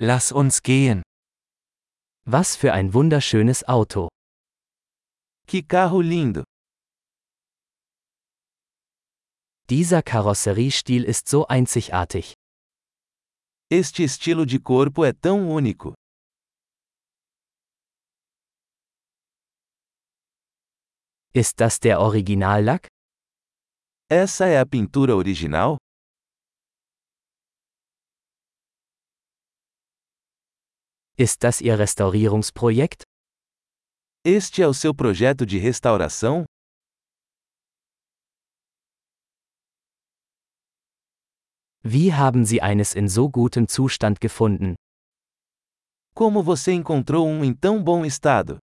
Lass uns gehen. Was für ein wunderschönes Auto. Que carro lindo! Dieser Karosseriestil ist so einzigartig. Este estilo de corpo é tão único. Ist das der Originallack? Essa é a pintura original? Ist das Ihr Restaurierungsprojekt? Este é o seu projeto de restauração? Wie haben Sie eines in so gutem Zustand gefunden? Como você encontrou um em tão bom estado?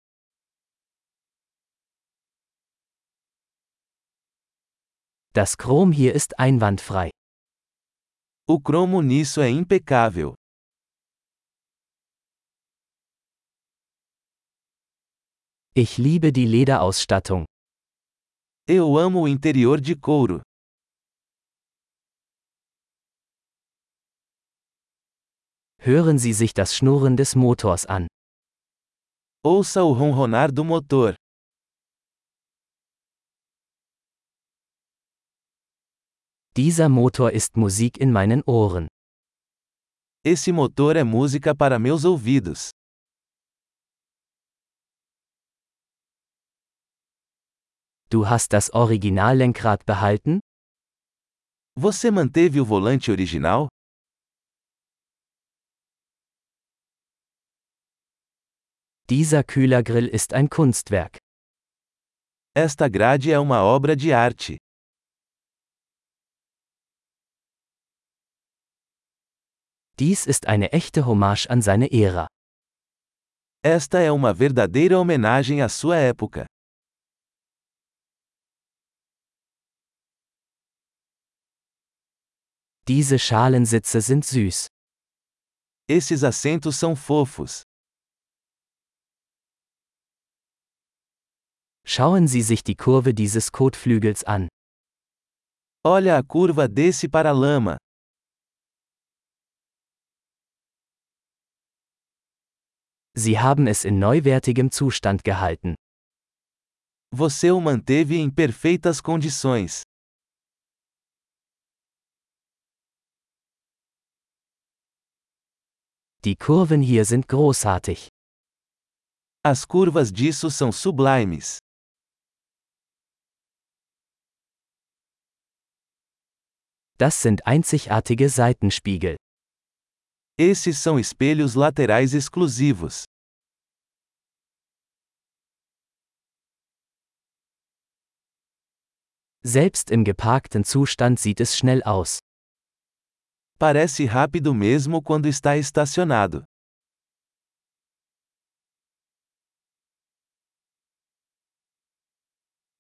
Das Chrom hier ist einwandfrei. O cromo nisso é impecável. Ich liebe die Lederausstattung. Eu amo o interior de couro. Hören Sie sich das Schnurren des Motors an. Ouça o ronronar do motor. Dieser Motor ist Musik in meinen Ohren. Esse motor é música para meus ouvidos. Du hast das Originallenkrad behalten? Você manteve o volante original? Dieser Kühlergrill ist ein Kunstwerk. Esta grade é uma obra de arte. Dies ist eine echte Hommage an seine Ära. Esta é uma verdadeira homenagem à sua época. Diese Schalensitze sind süß. Esses assentos são fofos. Schauen Sie sich die Kurve dieses Kotflügels an. Olha a curva desse para-lama. Sie haben es in neuwertigem Zustand gehalten. Você o manteve em perfeitas condições. Die Kurven hier sind großartig. As curvas disso são sublimes. Das sind einzigartige Seitenspiegel. Esses são espelhos laterais exclusivos. Selbst im geparkten Zustand sieht es schnell aus. Parece rápido mesmo quando está estacionado.